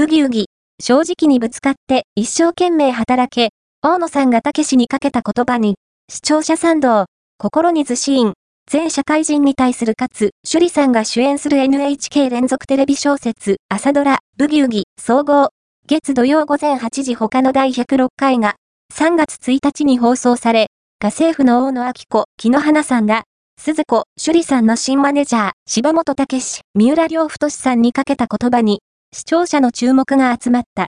ブギウギ、正直にぶつかって一生懸命働け、大野さんがたけしにかけた言葉に、視聴者賛同、心にずシーン、全社会人に対するかつ、趣里さんが主演する NHK 連続テレビ小説、朝ドラ、ブギウギ、総合、月土曜午前8時他の第106回が、3月1日に放送され、家政婦の大野明子、木野花さんが、鈴子、趣里さんの新マネージャー、柴本武史、三浦良太さんにかけた言葉に、視聴者の注目が集まった。